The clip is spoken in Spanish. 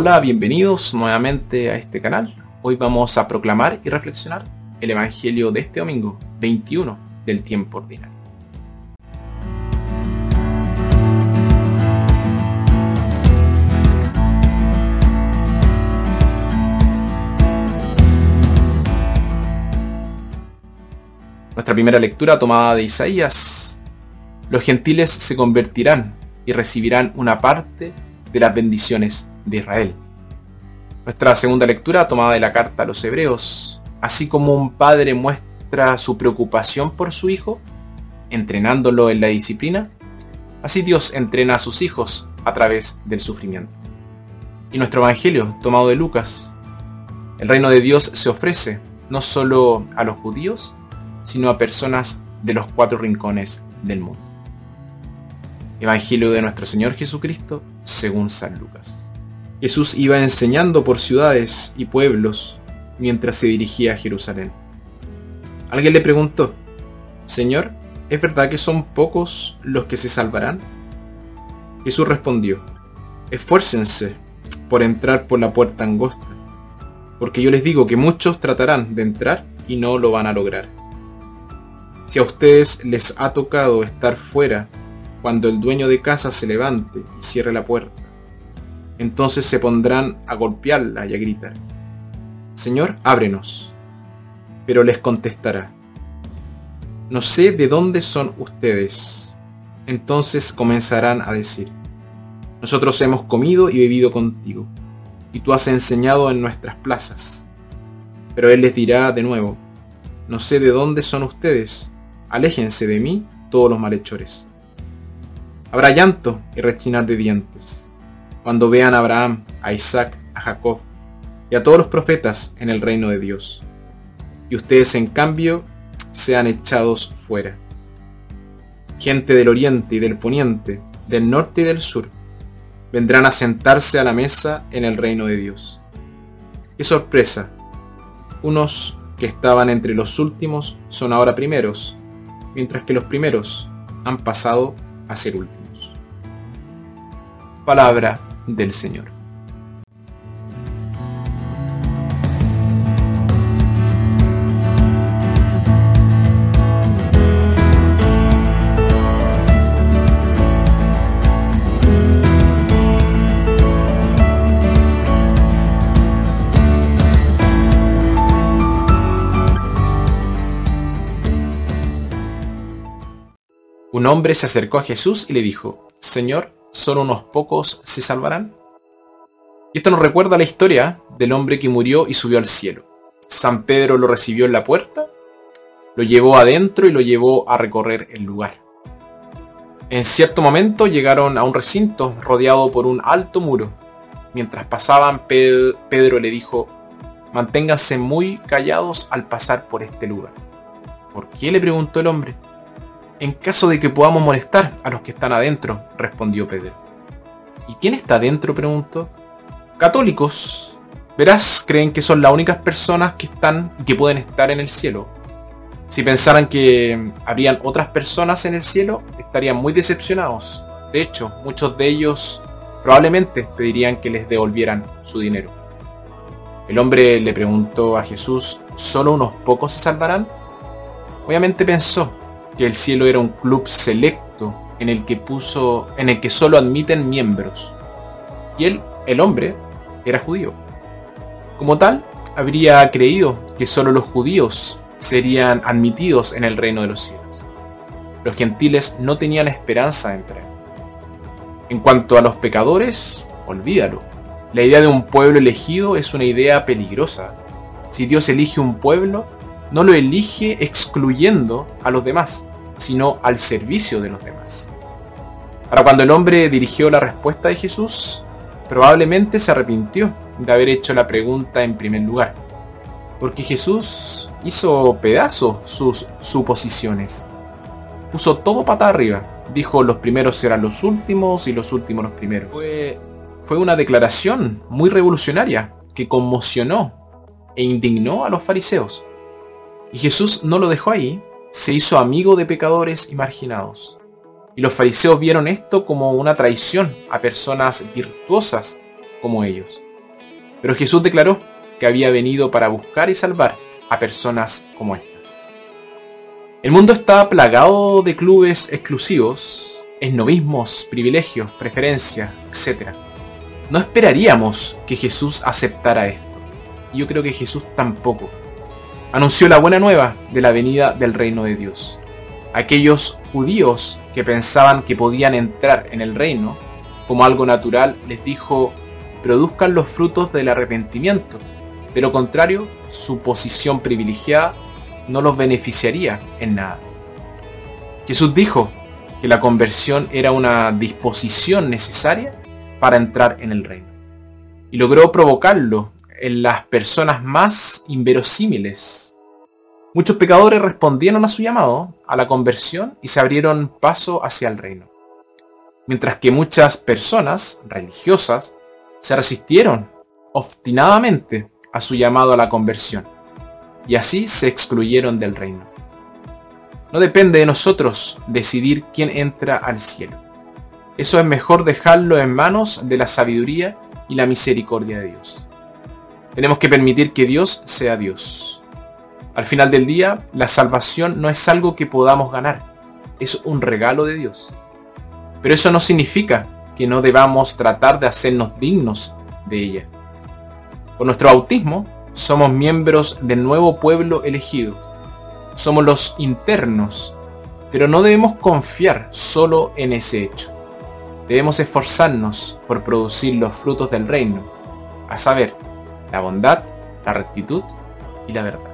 Hola, bienvenidos nuevamente a este canal. Hoy vamos a proclamar y reflexionar el Evangelio de este domingo, 21 del tiempo ordinario. Nuestra primera lectura tomada de Isaías. Los gentiles se convertirán y recibirán una parte de las bendiciones de Israel. Nuestra segunda lectura tomada de la carta a los hebreos. Así como un padre muestra su preocupación por su hijo, entrenándolo en la disciplina, así Dios entrena a sus hijos a través del sufrimiento. Y nuestro Evangelio, tomado de Lucas, el reino de Dios se ofrece no solo a los judíos, sino a personas de los cuatro rincones del mundo. Evangelio de nuestro Señor Jesucristo según San Lucas. Jesús iba enseñando por ciudades y pueblos mientras se dirigía a Jerusalén. Alguien le preguntó, Señor, ¿es verdad que son pocos los que se salvarán? Jesús respondió, esfuércense por entrar por la puerta angosta, porque yo les digo que muchos tratarán de entrar y no lo van a lograr. Si a ustedes les ha tocado estar fuera cuando el dueño de casa se levante y cierre la puerta, entonces se pondrán a golpearla y a gritar, Señor, ábrenos. Pero les contestará, no sé de dónde son ustedes. Entonces comenzarán a decir, nosotros hemos comido y bebido contigo, y tú has enseñado en nuestras plazas. Pero él les dirá de nuevo, no sé de dónde son ustedes, aléjense de mí todos los malhechores. Habrá llanto y rechinar de dientes, cuando vean a Abraham, a Isaac, a Jacob y a todos los profetas en el reino de Dios, y ustedes en cambio sean echados fuera. Gente del oriente y del poniente, del norte y del sur, vendrán a sentarse a la mesa en el reino de Dios. ¡Qué sorpresa! Unos que estaban entre los últimos son ahora primeros, mientras que los primeros han pasado a ser últimos. Palabra del Señor. Un hombre se acercó a Jesús y le dijo, Señor, ¿solo unos pocos se salvarán? Y esto nos recuerda la historia del hombre que murió y subió al cielo. San Pedro lo recibió en la puerta, lo llevó adentro y lo llevó a recorrer el lugar. En cierto momento llegaron a un recinto rodeado por un alto muro. Mientras pasaban, Pedro le dijo, manténganse muy callados al pasar por este lugar. ¿Por qué? le preguntó el hombre en caso de que podamos molestar a los que están adentro, respondió Pedro. ¿Y quién está adentro? preguntó. Católicos. Verás, creen que son las únicas personas que están y que pueden estar en el cielo. Si pensaran que habrían otras personas en el cielo, estarían muy decepcionados. De hecho, muchos de ellos probablemente pedirían que les devolvieran su dinero. El hombre le preguntó a Jesús, ¿solo unos pocos se salvarán? Obviamente pensó, que el cielo era un club selecto en el que puso, en el que solo admiten miembros. Y él, el hombre, era judío. Como tal, habría creído que solo los judíos serían admitidos en el reino de los cielos. Los gentiles no tenían esperanza de entrar. En cuanto a los pecadores, olvídalo. La idea de un pueblo elegido es una idea peligrosa. Si Dios elige un pueblo, no lo elige excluyendo a los demás, sino al servicio de los demás. Para cuando el hombre dirigió la respuesta de Jesús, probablemente se arrepintió de haber hecho la pregunta en primer lugar, porque Jesús hizo pedazos sus suposiciones. Puso todo pata arriba. Dijo los primeros serán los últimos y los últimos los primeros. Fue, fue una declaración muy revolucionaria que conmocionó e indignó a los fariseos. Y Jesús no lo dejó ahí, se hizo amigo de pecadores y marginados. Y los fariseos vieron esto como una traición a personas virtuosas como ellos. Pero Jesús declaró que había venido para buscar y salvar a personas como estas. El mundo está plagado de clubes exclusivos, esnovismos, privilegios, preferencias, etc. No esperaríamos que Jesús aceptara esto. Y yo creo que Jesús tampoco. Anunció la buena nueva de la venida del reino de Dios. Aquellos judíos que pensaban que podían entrar en el reino como algo natural, les dijo, produzcan los frutos del arrepentimiento. De lo contrario, su posición privilegiada no los beneficiaría en nada. Jesús dijo que la conversión era una disposición necesaria para entrar en el reino. Y logró provocarlo en las personas más inverosímiles. Muchos pecadores respondieron a su llamado, a la conversión, y se abrieron paso hacia el reino. Mientras que muchas personas religiosas se resistieron obstinadamente a su llamado a la conversión, y así se excluyeron del reino. No depende de nosotros decidir quién entra al cielo. Eso es mejor dejarlo en manos de la sabiduría y la misericordia de Dios. Tenemos que permitir que Dios sea Dios. Al final del día, la salvación no es algo que podamos ganar, es un regalo de Dios. Pero eso no significa que no debamos tratar de hacernos dignos de ella. Con nuestro bautismo, somos miembros del nuevo pueblo elegido. Somos los internos, pero no debemos confiar solo en ese hecho. Debemos esforzarnos por producir los frutos del reino, a saber, la bondad, la rectitud y la verdad.